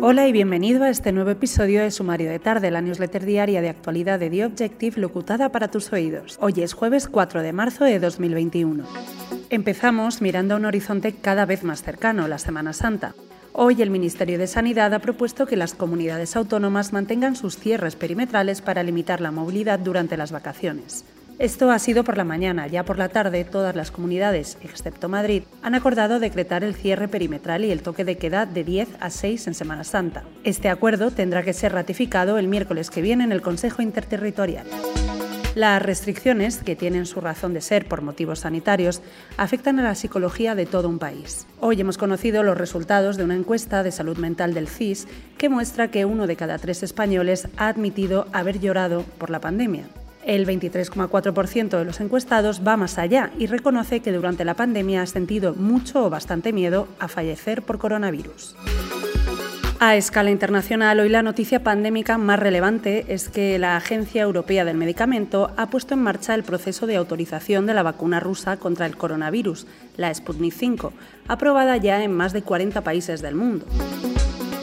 Hola y bienvenido a este nuevo episodio de Sumario de Tarde, la newsletter diaria de actualidad de The Objective locutada para tus oídos. Hoy es jueves 4 de marzo de 2021. Empezamos mirando a un horizonte cada vez más cercano, la Semana Santa. Hoy el Ministerio de Sanidad ha propuesto que las comunidades autónomas mantengan sus cierres perimetrales para limitar la movilidad durante las vacaciones. Esto ha sido por la mañana, ya por la tarde todas las comunidades, excepto Madrid, han acordado decretar el cierre perimetral y el toque de queda de 10 a 6 en Semana Santa. Este acuerdo tendrá que ser ratificado el miércoles que viene en el Consejo Interterritorial. Las restricciones, que tienen su razón de ser por motivos sanitarios, afectan a la psicología de todo un país. Hoy hemos conocido los resultados de una encuesta de salud mental del CIS que muestra que uno de cada tres españoles ha admitido haber llorado por la pandemia. El 23,4% de los encuestados va más allá y reconoce que durante la pandemia ha sentido mucho o bastante miedo a fallecer por coronavirus. A escala internacional, hoy la noticia pandémica más relevante es que la Agencia Europea del Medicamento ha puesto en marcha el proceso de autorización de la vacuna rusa contra el coronavirus, la Sputnik V, aprobada ya en más de 40 países del mundo.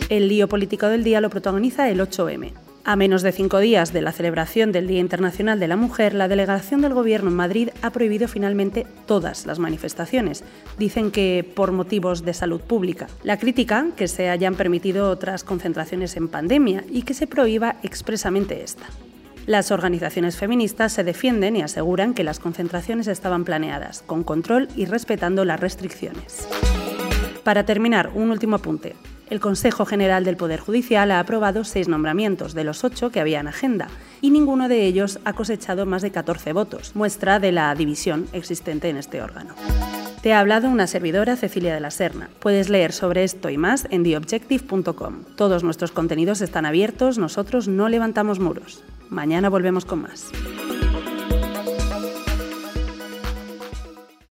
El lío político del día lo protagoniza el 8M. A menos de cinco días de la celebración del Día Internacional de la Mujer, la delegación del Gobierno en Madrid ha prohibido finalmente todas las manifestaciones. Dicen que por motivos de salud pública. La crítica que se hayan permitido otras concentraciones en pandemia y que se prohíba expresamente esta. Las organizaciones feministas se defienden y aseguran que las concentraciones estaban planeadas, con control y respetando las restricciones. Para terminar, un último apunte. El Consejo General del Poder Judicial ha aprobado seis nombramientos de los ocho que había en agenda y ninguno de ellos ha cosechado más de 14 votos, muestra de la división existente en este órgano. Te ha hablado una servidora, Cecilia de la Serna. Puedes leer sobre esto y más en theobjective.com. Todos nuestros contenidos están abiertos, nosotros no levantamos muros. Mañana volvemos con más.